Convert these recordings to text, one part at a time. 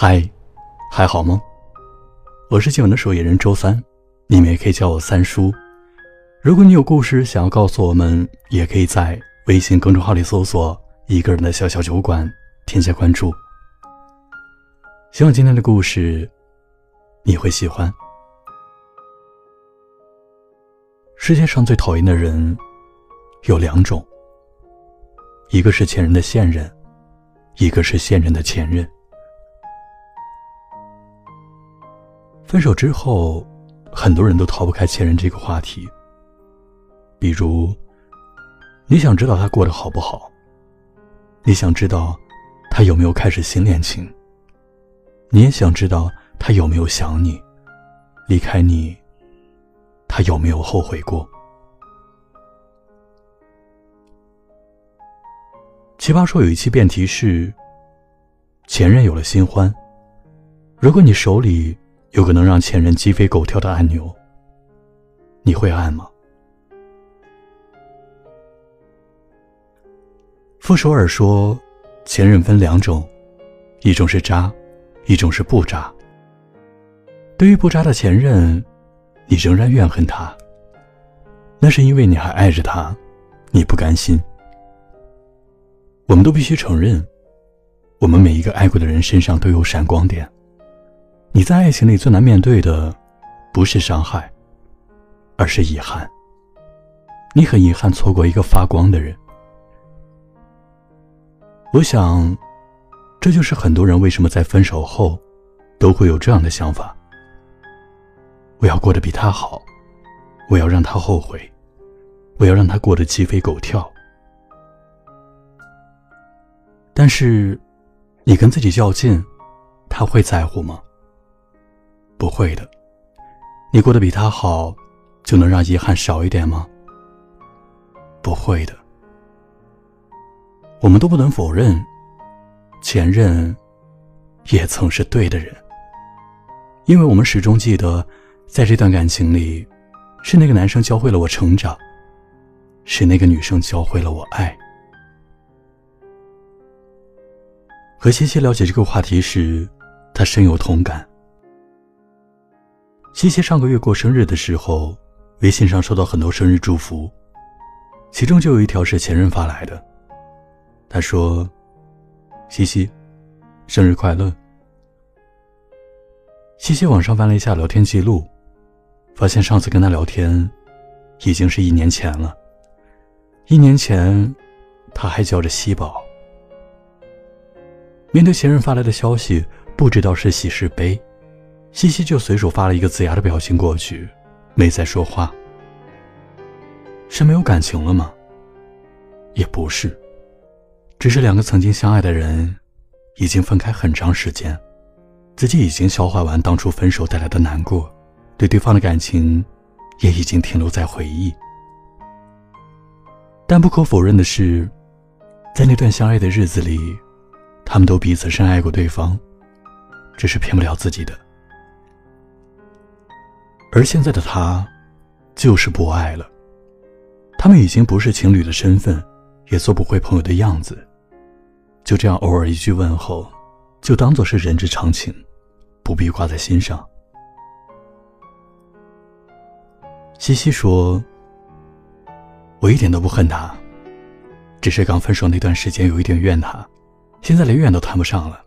嗨，还好吗？我是今晚的守夜人周三，你们也可以叫我三叔。如果你有故事想要告诉我们，也可以在微信公众号里搜索“一个人的小小酒馆”，添加关注。希望今天的故事你会喜欢。世界上最讨厌的人有两种，一个是前任的现任，一个是现任的前任。分手之后，很多人都逃不开前任这个话题。比如，你想知道他过得好不好？你想知道他有没有开始新恋情？你也想知道他有没有想你？离开你，他有没有后悔过？奇葩说有一期辩题是：前任有了新欢，如果你手里。有个能让前任鸡飞狗跳的按钮，你会按吗？傅首尔说，前任分两种，一种是渣，一种是不渣。对于不渣的前任，你仍然怨恨他，那是因为你还爱着他，你不甘心。我们都必须承认，我们每一个爱过的人身上都有闪光点。你在爱情里最难面对的，不是伤害，而是遗憾。你很遗憾错过一个发光的人。我想，这就是很多人为什么在分手后，都会有这样的想法：我要过得比他好，我要让他后悔，我要让他过得鸡飞狗跳。但是，你跟自己较劲，他会在乎吗？不会的，你过得比他好，就能让遗憾少一点吗？不会的。我们都不能否认，前任也曾是对的人，因为我们始终记得，在这段感情里，是那个男生教会了我成长，是那个女生教会了我爱。和西西了解这个话题时，他深有同感。西西上个月过生日的时候，微信上收到很多生日祝福，其中就有一条是前任发来的。他说：“西西，生日快乐。”西西往上翻了一下聊天记录，发现上次跟他聊天，已经是一年前了。一年前，他还叫着西宝。面对前任发来的消息，不知道是喜是悲。西西就随手发了一个呲牙的表情过去，没再说话。是没有感情了吗？也不是，只是两个曾经相爱的人，已经分开很长时间，自己已经消化完当初分手带来的难过，对对方的感情，也已经停留在回忆。但不可否认的是，在那段相爱的日子里，他们都彼此深爱过对方，只是骗不了自己的。而现在的他，就是不爱了。他们已经不是情侣的身份，也做不回朋友的样子。就这样，偶尔一句问候，就当做是人之常情，不必挂在心上。西西说：“我一点都不恨他，只是刚分手那段时间有一点怨他，现在连怨都谈不上了。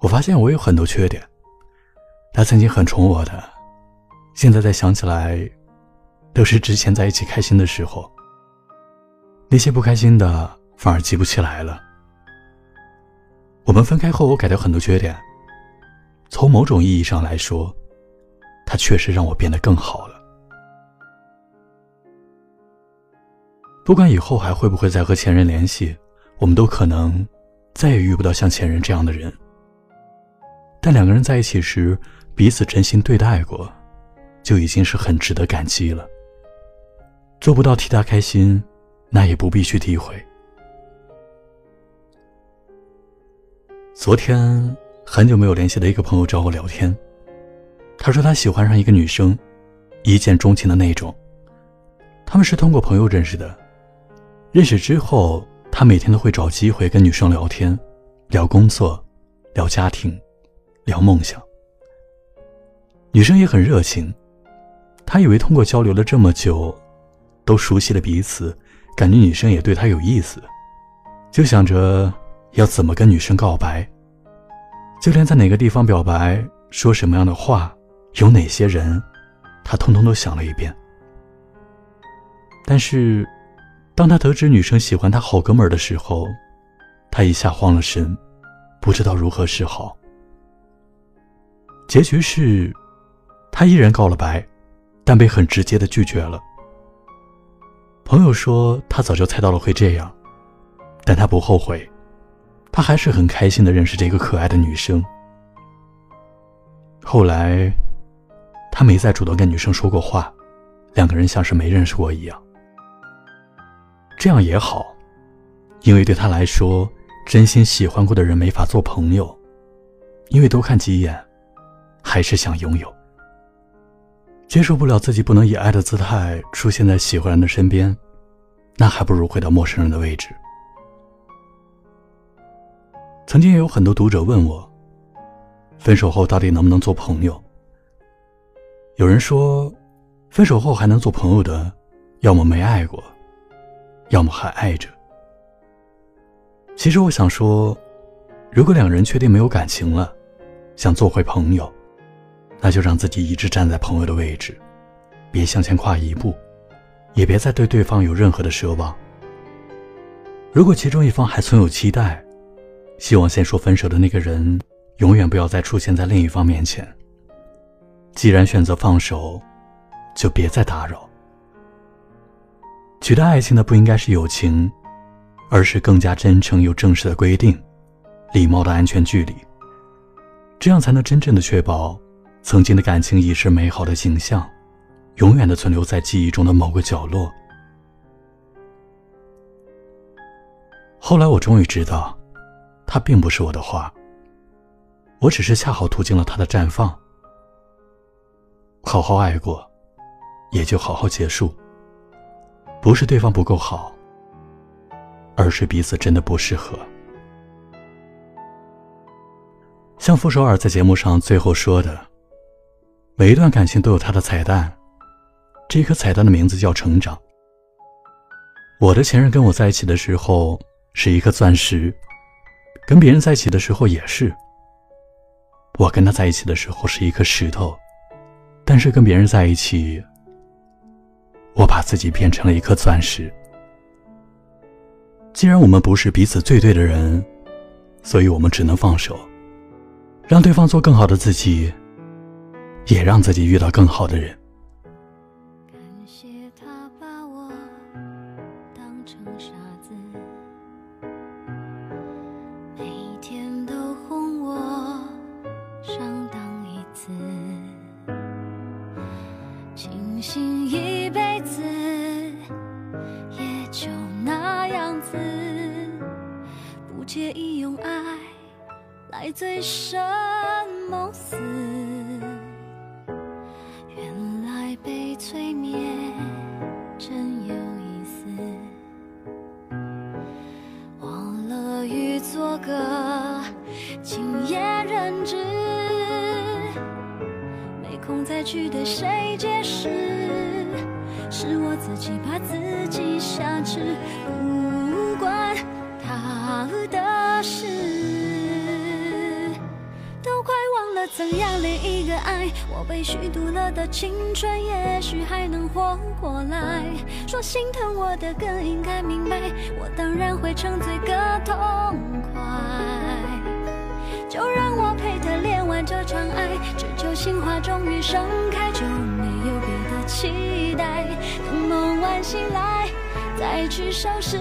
我发现我有很多缺点，他曾经很宠我的。”现在再想起来，都是之前在一起开心的时候。那些不开心的反而记不起来了。我们分开后，我改掉很多缺点。从某种意义上来说，他确实让我变得更好了。不管以后还会不会再和前任联系，我们都可能再也遇不到像前任这样的人。但两个人在一起时，彼此真心对待过。就已经是很值得感激了。做不到替他开心，那也不必去诋毁。昨天很久没有联系的一个朋友找我聊天，他说他喜欢上一个女生，一见钟情的那种。他们是通过朋友认识的，认识之后，他每天都会找机会跟女生聊天，聊工作，聊家庭，聊梦想。女生也很热情，他以为通过交流了这么久，都熟悉了彼此，感觉女生也对他有意思，就想着要怎么跟女生告白。就连在哪个地方表白，说什么样的话，有哪些人，他通通都想了一遍。但是，当他得知女生喜欢他好哥们儿的时候，他一下慌了神，不知道如何是好。结局是，他依然告了白，但被很直接的拒绝了。朋友说他早就猜到了会这样，但他不后悔。他还是很开心的认识这个可爱的女生。后来，他没再主动跟女生说过话，两个人像是没认识过一样。这样也好，因为对他来说，真心喜欢过的人没法做朋友，因为多看几眼，还是想拥有。接受不了自己不能以爱的姿态出现在喜欢人的身边，那还不如回到陌生人的位置。曾经也有很多读者问我，分手后到底能不能做朋友？有人说，分手后还能做朋友的，要么没爱过，要么还爱着。其实我想说，如果两人确定没有感情了，想做回朋友，那就让自己一直站在朋友的位置，别向前跨一步，也别再对对方有任何的奢望。如果其中一方还存有期待，希望先说分手的那个人，永远不要再出现在另一方面前。既然选择放手，就别再打扰。取代爱情的不应该是友情，而是更加真诚又正式的规定，礼貌的安全距离。这样才能真正的确保，曾经的感情已是美好的景象，永远的存留在记忆中的某个角落。后来我终于知道。他并不是我的花，我只是恰好途经了他的绽放。好好爱过，也就好好结束。不是对方不够好，而是彼此真的不适合。像傅首尔在节目上最后说的：“每一段感情都有它的彩蛋，这颗彩蛋的名字叫成长。”我的前任跟我在一起的时候是一颗钻石。跟别人在一起的时候也是，我跟他在一起的时候是一颗石头，但是跟别人在一起，我把自己变成了一颗钻石。既然我们不是彼此最对的人，所以我们只能放手，让对方做更好的自己，也让自己遇到更好的人，感谢他把我当成傻子，每天都哄我上当一次，清醒一辈子也就那样子，不介意用爱来醉生梦死。也认知，没空再去对谁解释，是我自己把自己挟持。不管他的事，都快忘了怎样恋一个爱？我被虚度了的青春，也许还能活过来。说心疼我的更应该明白，我当然会沉醉个痛快。这场爱，只求心花终于盛开，就没有别的期待。等梦完醒来，再去收拾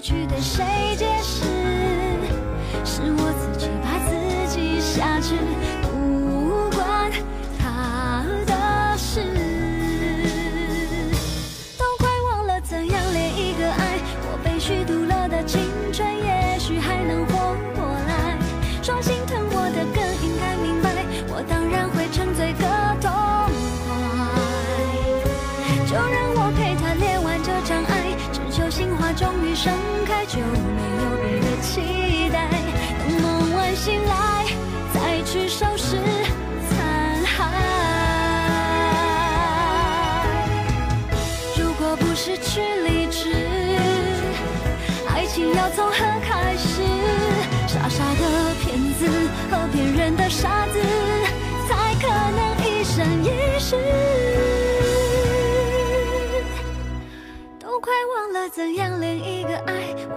去对谁解释？是我自己把自己挟持，不管他的事。都快忘了怎样恋一个爱，我被虚度了的青春，也许还能活过来。说心就没有别的期待。等梦完醒来，再去收拾残骸。如果不失去理智，爱情要从何开始？傻傻的骗子和骗人的傻子，才可能一生一世。都快忘了怎样，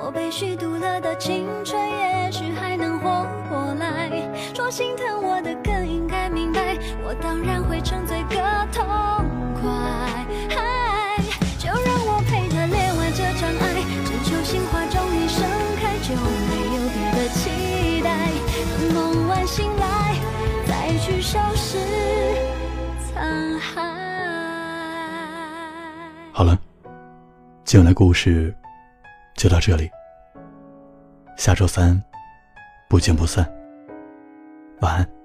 我被虚度了的青春，也许还能活过来。说心疼我的更应该明白，我当然会沉醉个痛快。嗨，就让我陪他恋完这场爱，只求心花终于盛开，就没有别的期待。等梦完醒来，再去收拾残骸。好了，今晚的故事就到这里。下周三不见不散。晚安。